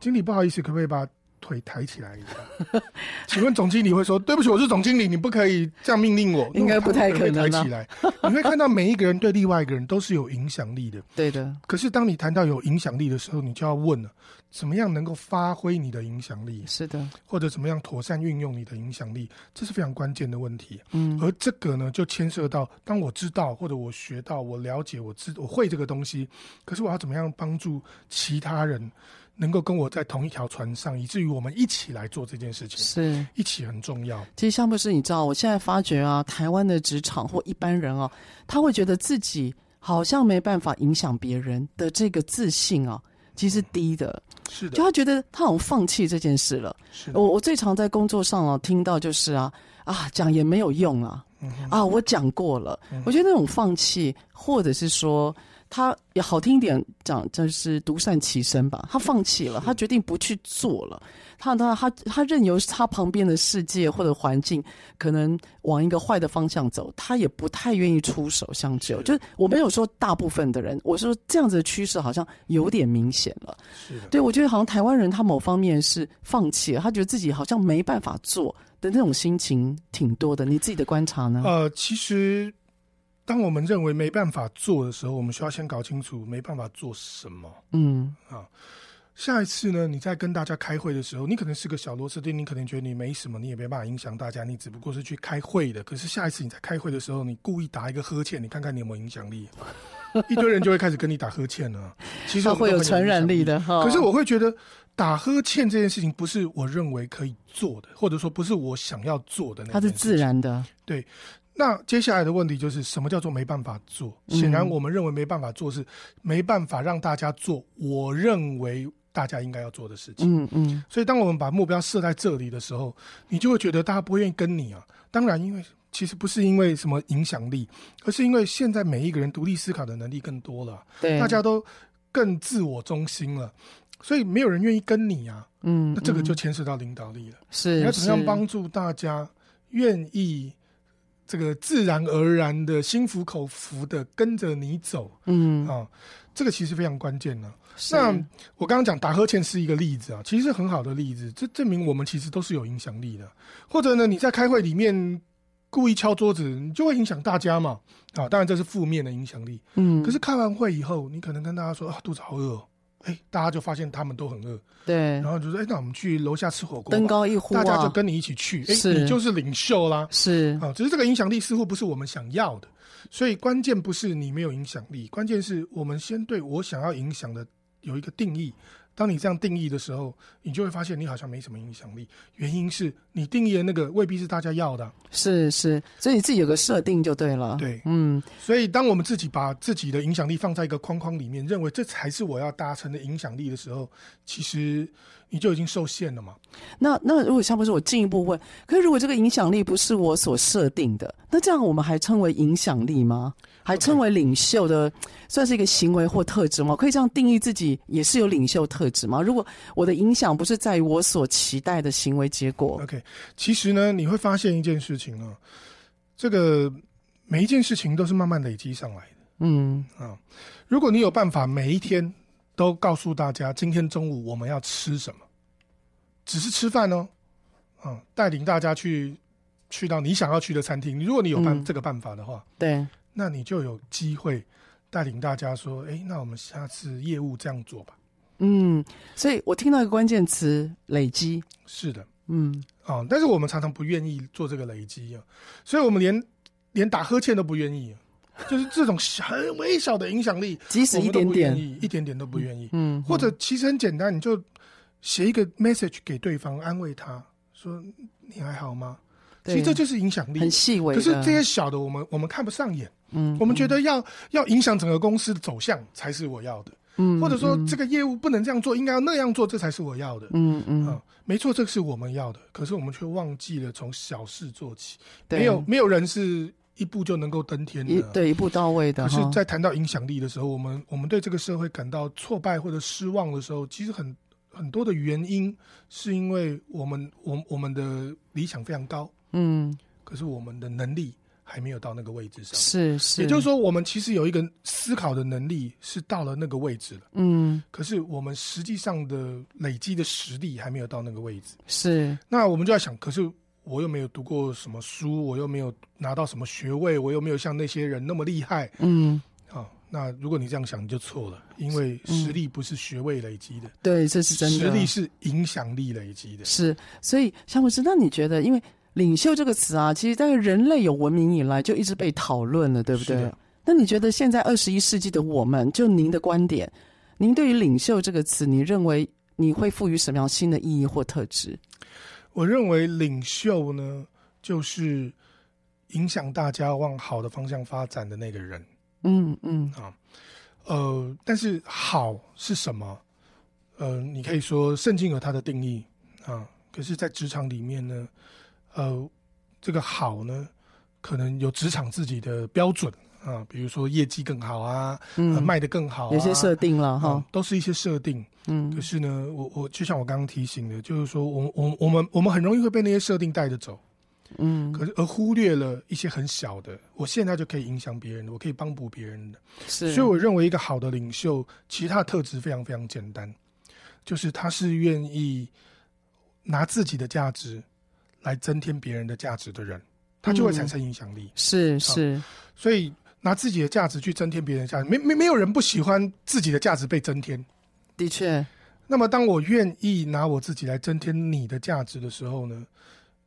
经理，不好意思，可不可以把腿抬起来一下。请问总经理会说：“对不起，我是总经理，你不可以这样命令我。”应该不太可能。抬起来，你会看到每一个人对另外一个人都是有影响力的。对的。可是当你谈到有影响力的时候，你就要问了：怎么样能够发挥你的影响力？是的。或者怎么样妥善运用你的影响力？这是非常关键的问题。嗯。而这个呢，就牵涉到当我知道或者我学到、我了解、我知我会这个东西，可是我要怎么样帮助其他人？能够跟我在同一条船上，以至于我们一起来做这件事情，是一起很重要。其实像不是你知道，我现在发觉啊，台湾的职场或一般人啊，他会觉得自己好像没办法影响别人的这个自信啊，其实低的。是的，就他觉得他好像放弃这件事了。是我我最常在工作上啊听到就是啊啊讲也没有用啊，嗯、啊我讲过了、嗯，我觉得那种放弃或者是说。他也好听一点讲，就是独善其身吧。他放弃了，他决定不去做了。他他他他任由他旁边的世界或者环境可能往一个坏的方向走，他也不太愿意出手相救。就是我没有说大部分的人，我说这样子的趋势好像有点明显了。是的，对，我觉得好像台湾人他某方面是放弃了，他觉得自己好像没办法做的那种心情挺多的。你自己的观察呢？呃，其实。当我们认为没办法做的时候，我们需要先搞清楚没办法做什么。嗯啊，下一次呢，你在跟大家开会的时候，你可能是个小螺丝钉，你可能觉得你没什么，你也没办法影响大家，你只不过是去开会的。可是下一次你在开会的时候，你故意打一个呵欠，你看看你有没有影响力，一堆人就会开始跟你打呵欠了。其实会有传染力的哈。可是我会觉得打呵欠这件事情不是我认为可以做的，或者说不是我想要做的那。它是自然的，对。那接下来的问题就是什么叫做没办法做？显然我们认为没办法做是没办法让大家做我认为大家应该要做的事情。嗯嗯。所以当我们把目标设在这里的时候，你就会觉得大家不愿意跟你啊。当然，因为其实不是因为什么影响力，而是因为现在每一个人独立思考的能力更多了，对，大家都更自我中心了，所以没有人愿意跟你啊。嗯，那这个就牵涉到领导力了。是，你要怎么样帮助大家愿意？这个自然而然的心服口服的跟着你走，嗯啊，这个其实非常关键呢、啊。那我刚刚讲打呵欠是一个例子啊，其实是很好的例子，这证明我们其实都是有影响力的。或者呢，你在开会里面故意敲桌子，你就会影响大家嘛。啊，当然这是负面的影响力。嗯，可是开完会以后，你可能跟大家说啊，肚子好饿哦。哎，大家就发现他们都很饿，对，然后就说，哎，那我们去楼下吃火锅，登高一呼、啊，大家就跟你一起去，哎，你就是领袖啦，是。啊，只是这个影响力似乎不是我们想要的，所以关键不是你没有影响力，关键是我们先对我想要影响的有一个定义。当你这样定义的时候，你就会发现你好像没什么影响力。原因是你定义的那个未必是大家要的。是是，所以你自己有个设定就对了。对，嗯。所以当我们自己把自己的影响力放在一个框框里面，认为这才是我要达成的影响力的时候，其实你就已经受限了嘛。那那如果像不是我进一步问，可是如果这个影响力不是我所设定的，那这样我们还称为影响力吗？还称为领袖的，算是一个行为或特质吗？可以这样定义自己也是有领袖特质吗？如果我的影响不是在于我所期待的行为结果，OK，其实呢，你会发现一件事情啊，这个每一件事情都是慢慢累积上来的。嗯啊，如果你有办法每一天都告诉大家今天中午我们要吃什么，只是吃饭哦，啊，带领大家去去到你想要去的餐厅。如果你有办、嗯、这个办法的话，对。那你就有机会带领大家说：“哎、欸，那我们下次业务这样做吧。”嗯，所以我听到一个关键词“累积”。是的，嗯，哦，但是我们常常不愿意做这个累积啊，所以我们连连打呵欠都不愿意、啊，就是这种很微小的影响力，即使一点点，一点点都不愿意。嗯，或者其实很简单，你就写一个 message 给对方，安慰他说：“你还好吗？”其实这就是影响力，很细微。可是这些小的，我们我们看不上眼。嗯，我们觉得要要影响整个公司的走向才是我要的。嗯，或者说这个业务不能这样做，应该要那样做，这才是我要的。嗯嗯，啊，没错，这是我们要的。可是我们却忘记了从小事做起。没有没有人是一步就能够登天的。对一步到位的。可是，在谈到影响力的时候，我们我们对这个社会感到挫败或者失望的时候，其实很很多的原因是因为我们我我们的理想非常高。嗯。可是我们的能力还没有到那个位置上。是是，也就是说，我们其实有一个思考的能力是到了那个位置了。嗯，可是我们实际上的累积的实力还没有到那个位置。是，那我们就要想，可是我又没有读过什么书，我又没有拿到什么学位，我又没有像那些人那么厉害。嗯。那如果你这样想，你就错了，因为实力不是学位累积的，嗯，对，这是真的。实力是影响力累积的。是，所以夏牧师，那你觉得，因为“领袖”这个词啊，其实在人类有文明以来就一直被讨论了，对不对？那你觉得现在二十一世纪的我们，就您的观点，您对于“领袖”这个词，你认为你会赋予什么样新的意义或特质？我认为领袖呢，就是影响大家往好的方向发展的那个人。嗯嗯啊，呃，但是好是什么？呃，你可以说圣经有它的定义啊，可是，在职场里面呢，呃，这个好呢，可能有职场自己的标准啊，比如说业绩更好啊，嗯，呃、卖的更好、啊，有些设定了哈、啊，都是一些设定。嗯，可是呢，我我就像我刚刚提醒的，就是说，我我我们我们很容易会被那些设定带着走。嗯，可是而忽略了一些很小的，我现在就可以影响别人的，我可以帮补别人的。是，所以我认为一个好的领袖，其他的特质非常非常简单，就是他是愿意拿自己的价值来增添别人的价值的人，他就会产生影响力。嗯、是是，所以拿自己的价值去增添别人的价值，没没没有人不喜欢自己的价值被增添。的确，那么当我愿意拿我自己来增添你的价值的时候呢？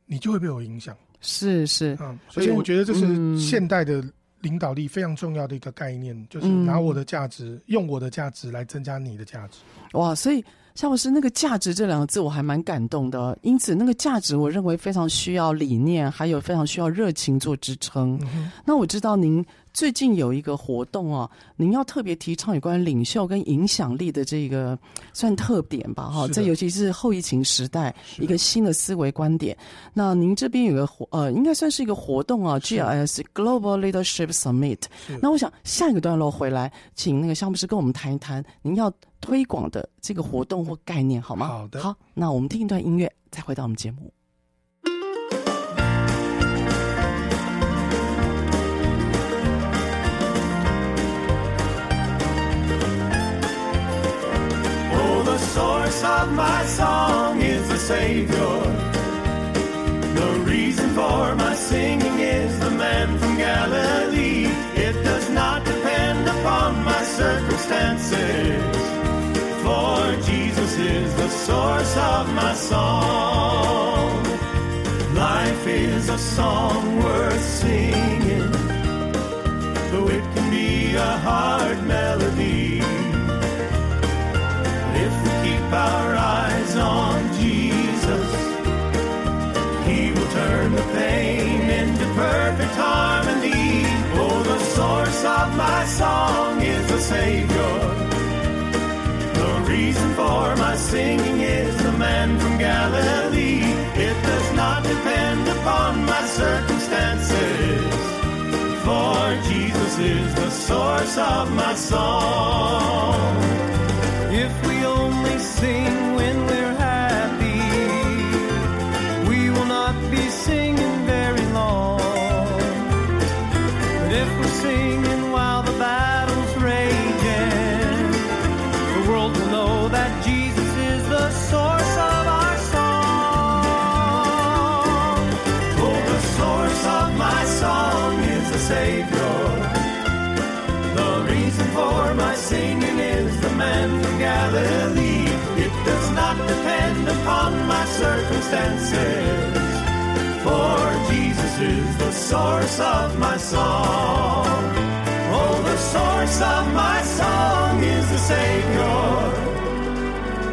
你就会被我影响，是是，嗯，所以我觉得这是现代的领导力非常重要的一个概念，嗯、就是拿我的价值、嗯，用我的价值来增加你的价值。哇，所以夏老师那个“价值”这两个字，我还蛮感动的。因此，那个价值，我认为非常需要理念，还有非常需要热情做支撑、嗯。那我知道您。最近有一个活动哦，您要特别提倡有关领袖跟影响力的这个算特点吧，哈，这尤其是后疫情时代一个新的思维观点。那您这边有个活呃，应该算是一个活动啊，GLS Global Leadership Summit。那我想下一个段落回来，请那个项目师跟我们谈一谈您要推广的这个活动或概念，好吗？好的。好，那我们听一段音乐，再回到我们节目。Source of my song is the Savior. The reason for my singing is the man from Galilee. It does not depend upon my circumstances, for Jesus is the source of my song. Life is a song worth singing, though it can be a hard melody my song is the Savior. The reason for my singing is the man from Galilee. It does not depend upon my circumstances, for Jesus is the source of my song. If we only sing circumstances, for Jesus is the source of my song. Oh, the source of my song is the Savior.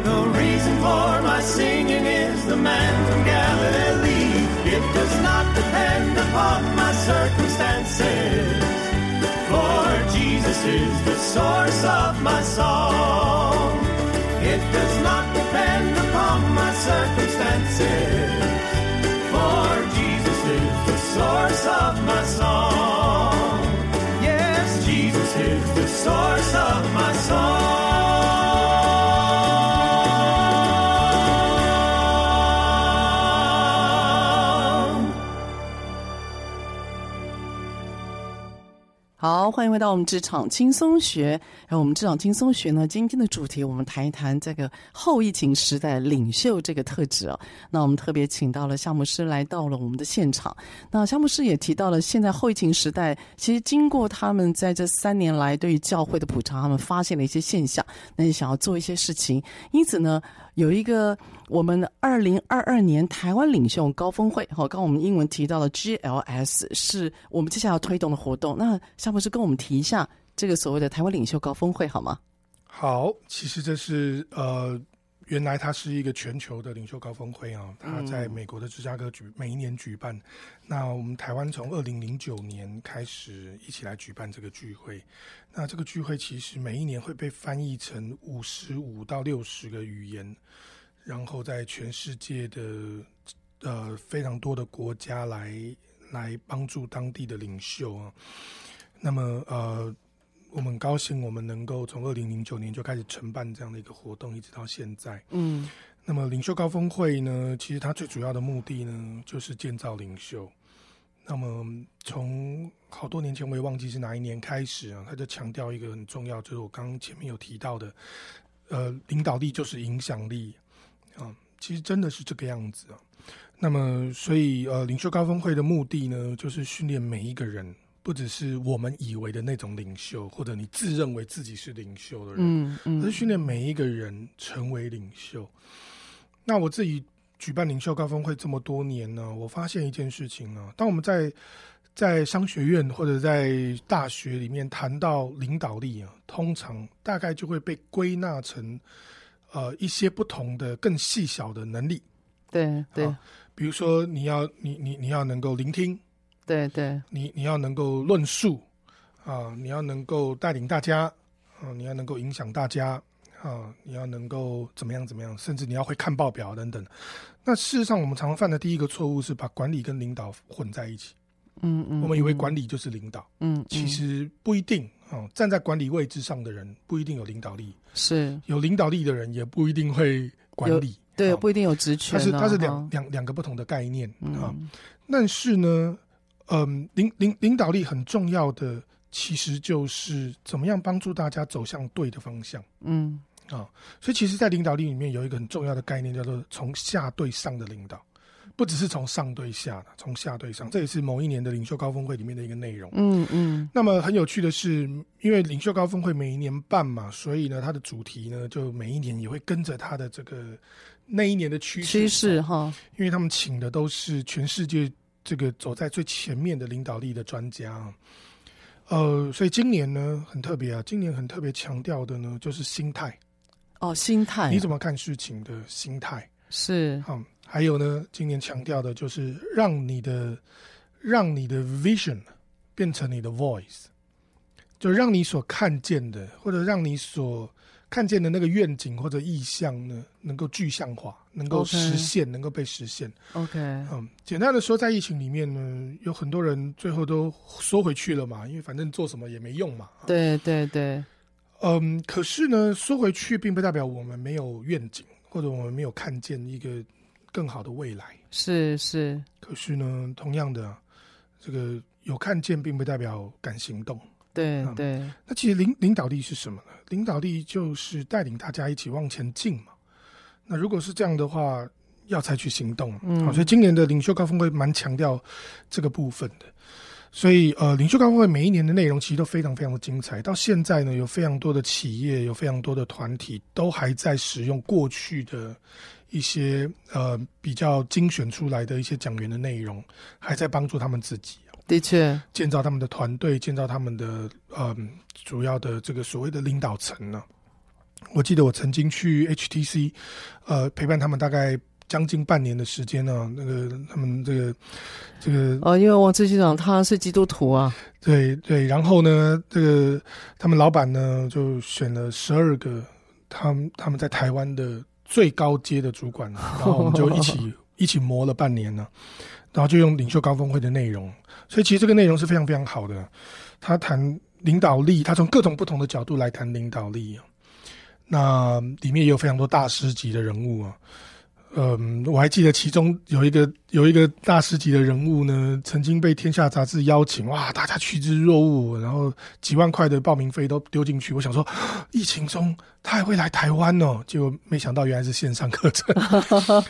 The reason for my singing is the man from Galilee. It does not depend upon my circumstances, for Jesus is the source of my song. It does not depend circumstances, for Jesus is the source of my song. Yes, Jesus is the source of my song. 欢迎回到我们职场轻松学。然后我们职场轻松学呢，今天的主题我们谈一谈这个后疫情时代领袖这个特质哦。那我们特别请到了夏牧师来到了我们的现场。那夏牧师也提到了，现在后疫情时代，其实经过他们在这三年来对于教会的普查，他们发现了一些现象，那就想要做一些事情。因此呢，有一个我们二零二二年台湾领袖高峰会，好，刚我们英文提到了 GLS，是我们接下来要推动的活动。那夏博士跟我们提一下这个所谓的台湾领袖高峰会好吗？好，其实这是呃，原来它是一个全球的领袖高峰会啊，它在美国的芝加哥举每一年举办。那我们台湾从二零零九年开始一起来举办这个聚会。那这个聚会其实每一年会被翻译成五十五到六十个语言，然后在全世界的呃非常多的国家来来帮助当地的领袖啊。那么呃，我们很高兴我们能够从二零零九年就开始承办这样的一个活动，一直到现在。嗯，那么领袖高峰会呢，其实它最主要的目的呢，就是建造领袖。那么从好多年前，我也忘记是哪一年开始啊，他就强调一个很重要，就是我刚刚前面有提到的，呃，领导力就是影响力啊，其实真的是这个样子啊。那么，所以呃，领袖高峰会的目的呢，就是训练每一个人，不只是我们以为的那种领袖，或者你自认为自己是领袖的人，嗯嗯，而是训练每一个人成为领袖。那我自己。举办领袖高峰会这么多年呢，我发现一件事情呢，当我们在在商学院或者在大学里面谈到领导力啊，通常大概就会被归纳成呃一些不同的更细小的能力。对对、啊，比如说你要你你你要能够聆听，对对，你你要能够论述啊，你要能够带领大家啊，你要能够影响大家。啊，你要能够怎么样怎么样，甚至你要会看报表等等。那事实上，我们常常犯的第一个错误是把管理跟领导混在一起。嗯嗯，我们以为管理就是领导。嗯，其实不一定啊。站在管理位置上的人不一定有领导力，是有领导力的人也不一定会管理。对，不一定有职权。它是它是两两两个不同的概念啊。但是呢，嗯，领领领导力很重要的，其实就是怎么样帮助大家走向对的方向。嗯。啊、哦，所以其实，在领导力里面有一个很重要的概念，叫做从下对上的领导，不只是从上对下的，从下对上，这也是某一年的领袖高峰会里面的一个内容。嗯嗯。那么很有趣的是，因为领袖高峰会每一年办嘛，所以呢，它的主题呢，就每一年也会跟着它的这个那一年的趋势趋势哈。因为他们请的都是全世界这个走在最前面的领导力的专家。呃，所以今年呢很特别啊，今年很特别强调的呢就是心态。哦，心态，你怎么看事情的心态是？嗯，还有呢，今年强调的就是让你的，让你的 vision 变成你的 voice，就让你所看见的，或者让你所看见的那个愿景或者意向呢，能够具象化，能够实现，Okay. 能够被实现。OK，嗯，简单的说，在疫情里面呢，有很多人最后都缩回去了嘛，因为反正做什么也没用嘛。对对对。嗯，可是呢，缩回去并不代表我们没有愿景，或者我们没有看见一个更好的未来。是是。可是呢，同样的，这个有看见并不代表敢行动。对对。那其实领领导力是什么呢？领导力就是带领大家一起往前进嘛。那如果是这样的话，要采取行动。嗯。好，所以今年的领袖高峰会蛮强调这个部分的。所以，呃，领袖高峰会每一年的内容其实都非常非常的精彩。到现在呢，有非常多的企业，有非常多的团体，都还在使用过去的一些呃比较精选出来的一些讲员的内容，还在帮助他们自己。的确，建造他们的团队，建造他们的嗯、呃、主要的这个所谓的领导层呢。我记得我曾经去 HTC，呃，陪伴他们大概。将近半年的时间呢、啊，那个他们这个这个哦，因为王志机长他是基督徒啊，对对，然后呢，这个他们老板呢就选了十二个他们他们在台湾的最高阶的主管，然后我们就一起 一起磨了半年呢，然后就用领袖高峰会的内容，所以其实这个内容是非常非常好的，他谈领导力，他从各种不同的角度来谈领导力啊，那里面也有非常多大师级的人物啊。嗯，我还记得其中有一个有一个大师级的人物呢，曾经被《天下》杂志邀请，哇，大家趋之若鹜，然后几万块的报名费都丢进去。我想说，疫情中他还会来台湾哦，结果没想到原来是线上课程。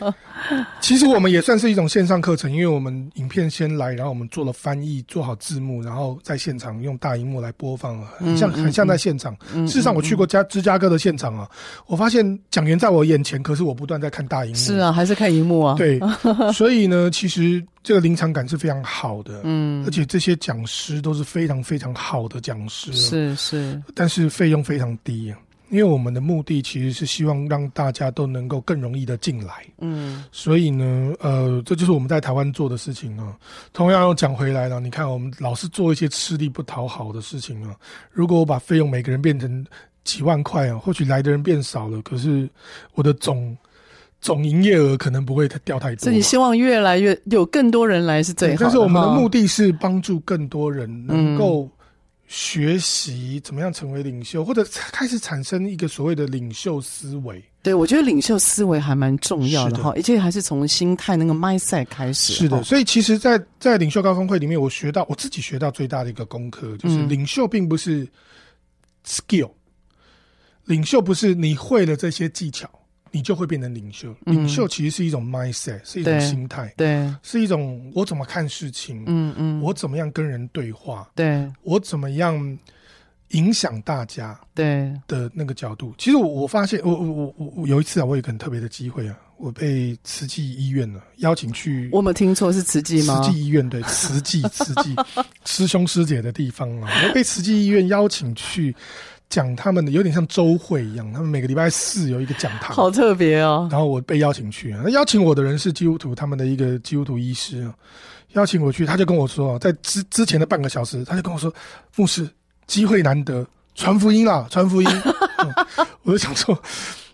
其实我们也算是一种线上课程，因为我们影片先来，然后我们做了翻译，做好字幕，然后在现场用大荧幕来播放，很像很像在现场。事实上，我去过加芝加哥的现场啊，我发现讲员在我眼前，可是我不断在看大荧幕。是啊，还是看荧幕啊。对，所以呢，其实这个临场感是非常好的。嗯，而且这些讲师都是非常非常好的讲师。是是，但是费用非常低。啊因为我们的目的其实是希望让大家都能够更容易的进来，嗯，所以呢，呃，这就是我们在台湾做的事情啊。同样又讲回来了，你看我们老是做一些吃力不讨好的事情啊。如果我把费用每个人变成几万块啊，或许来的人变少了，可是我的总总营业额可能不会掉太多。所以你希望越来越有更多人来是最好的。但是我们的目的是帮助更多人能够、嗯。学习怎么样成为领袖，或者开始产生一个所谓的领袖思维。对，我觉得领袖思维还蛮重要的哈，而且还是从心态那个 mindset 开始。是的，所以其实在，在在领袖高峰会里面，我学到我自己学到最大的一个功课，就是领袖并不是 skill，领袖不是你会了这些技巧。你就会变成领袖。领袖其实是一种 mindset，、嗯、是一种心态，对，是一种我怎么看事情，嗯嗯，我怎么样跟人对话，对，我怎么样影响大家，对的那个角度。其实我我发现，我我我我有一次啊，我有一个很特别的机会啊，我被慈济医院呢邀请去。我没有听错，是慈济吗？慈济医院对，慈济慈济师兄师姐的地方啊，我被慈济医院邀请去。讲他们的有点像周会一样，他们每个礼拜四有一个讲堂，好特别哦。然后我被邀请去，那邀请我的人是基督徒，他们的一个基督徒医师啊，邀请我去，他就跟我说，在之之前的半个小时，他就跟我说，牧师机会难得，传福音啦，传福音。嗯、我就想说，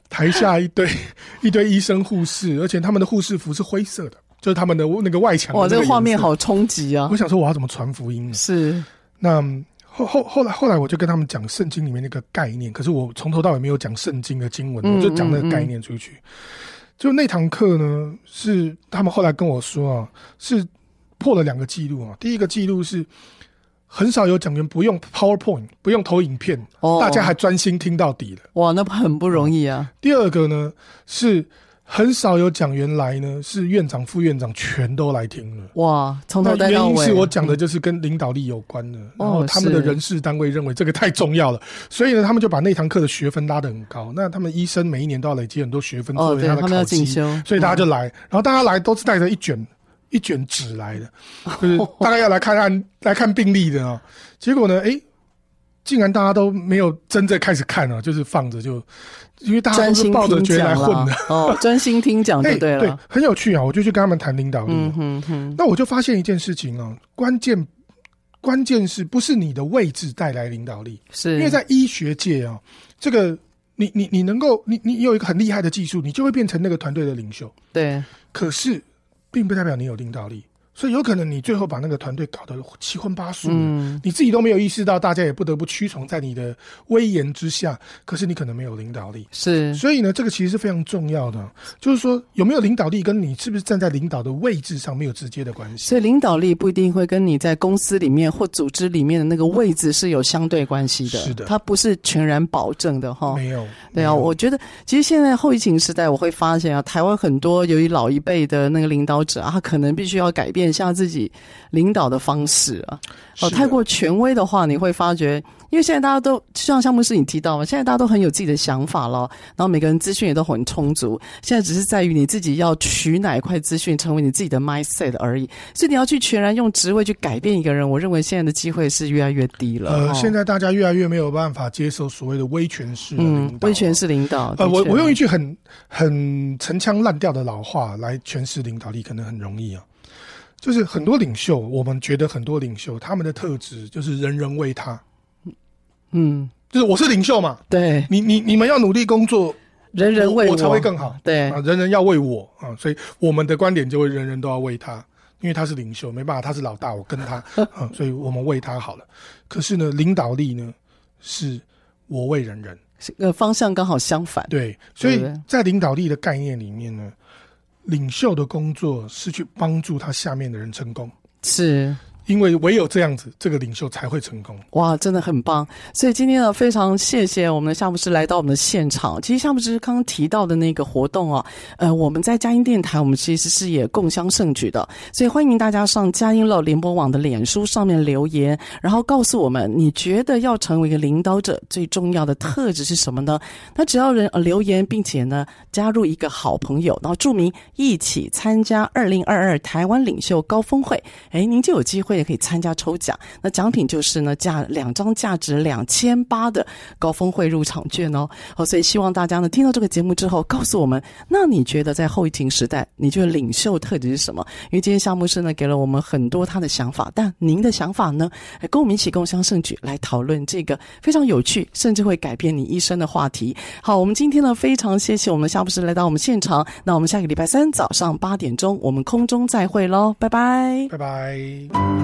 台下一堆一堆医生护士，而且他们的护士服是灰色的，就是他们的那个外墙。哇，这个画面好冲击啊！我想说，我要怎么传福音呢？是那。后后后来后来我就跟他们讲圣经里面那个概念，可是我从头到尾没有讲圣经的经文，我就讲那个概念出去。就那堂课呢，是他们后来跟我说啊，是破了两个记录啊。第一个记录是很少有讲员不用 PowerPoint，不用投影片，大家还专心听到底了。哇，那很不容易啊。第二个呢是。很少有讲员来呢，是院长、副院长全都来听了。哇，从头到尾。原因是我讲的就是跟领导力有关的，嗯、然后他们的人事单位认为这个太重要了，所以呢，他们就把那堂课的学分拉得很高。那他们医生每一年都要累积很多学分作为他的考绩，所以大家就来。然后大家来都是带着一卷一卷纸来的，就是大概要来看看来看病历的啊。结果呢，哎、欸。竟然大家都没有真正开始看啊，就是放着就，因为大家都是抱着觉得来混的哦，专心听讲就对了，对，很有趣啊！我就去跟他们谈领导力，嗯哼哼，那我就发现一件事情啊，关键关键是不是你的位置带来领导力？是因为在医学界啊，这个你你你能够你你有一个很厉害的技术，你就会变成那个团队的领袖，对，可是并不代表你有领导力。所以有可能你最后把那个团队搞得七荤八素，嗯，你自己都没有意识到，大家也不得不屈从在你的威严之下。可是你可能没有领导力，是。所以呢，这个其实是非常重要的，就是说有没有领导力，跟你是不是站在领导的位置上没有直接的关系。所以领导力不一定会跟你在公司里面或组织里面的那个位置是有相对关系的，是的，它不是全然保证的哈。没有，对啊，我觉得其实现在后疫情时代，我会发现啊，台湾很多由于老一辈的那个领导者啊，他可能必须要改变。像自己领导的方式啊，哦，太过权威的话，你会发觉，因为现在大家都像项目是你提到嘛，现在大家都很有自己的想法了，然后每个人资讯也都很充足，现在只是在于你自己要取哪一块资讯成为你自己的 mindset 而已，所以你要去全然用职位去改变一个人，我认为现在的机会是越来越低了。呃，现在大家越来越没有办法接受所谓的威权式的领导，嗯，威权式领导。呃，我我用一句很很陈腔滥调的老话来诠释领导力，可能很容易啊。就是很多领袖，我们觉得很多领袖他们的特质就是人人为他，嗯，就是我是领袖嘛，对，你你你们要努力工作，人人为我，我才会更好，对。啊，人人要为我啊，所以我们的观点就会人人都要为他，因为他是领袖，没办法，他是老大，我跟他 啊，所以我们为他好了。可是呢，领导力呢，是我为人人，呃，方向刚好相反，对，所以在领导力的概念里面呢。领袖的工作是去帮助他下面的人成功，是。因为唯有这样子，这个领袖才会成功。哇，真的很棒！所以今天呢，非常谢谢我们的夏牧师来到我们的现场。其实夏牧师刚刚提到的那个活动啊，呃，我们在佳音电台，我们其实是也共襄盛举的。所以欢迎大家上佳音乐联播网的脸书上面留言，然后告诉我们你觉得要成为一个领导者最重要的特质是什么呢？那只要人呃留言，并且呢加入一个好朋友，然后注明一起参加二零二二台湾领袖高峰会，哎，您就有机会也可以参加抽奖，那奖品就是呢，价两张价值两千八的高峰会入场券哦。好，所以希望大家呢听到这个节目之后，告诉我们，那你觉得在后疫情时代，你觉得领袖特质是什么？因为今天夏牧师呢给了我们很多他的想法，但您的想法呢，跟我们一起共襄盛举来讨论这个非常有趣，甚至会改变你一生的话题。好，我们今天呢非常谢谢我们夏牧师来到我们现场，那我们下个礼拜三早上八点钟，我们空中再会喽，拜拜，拜拜。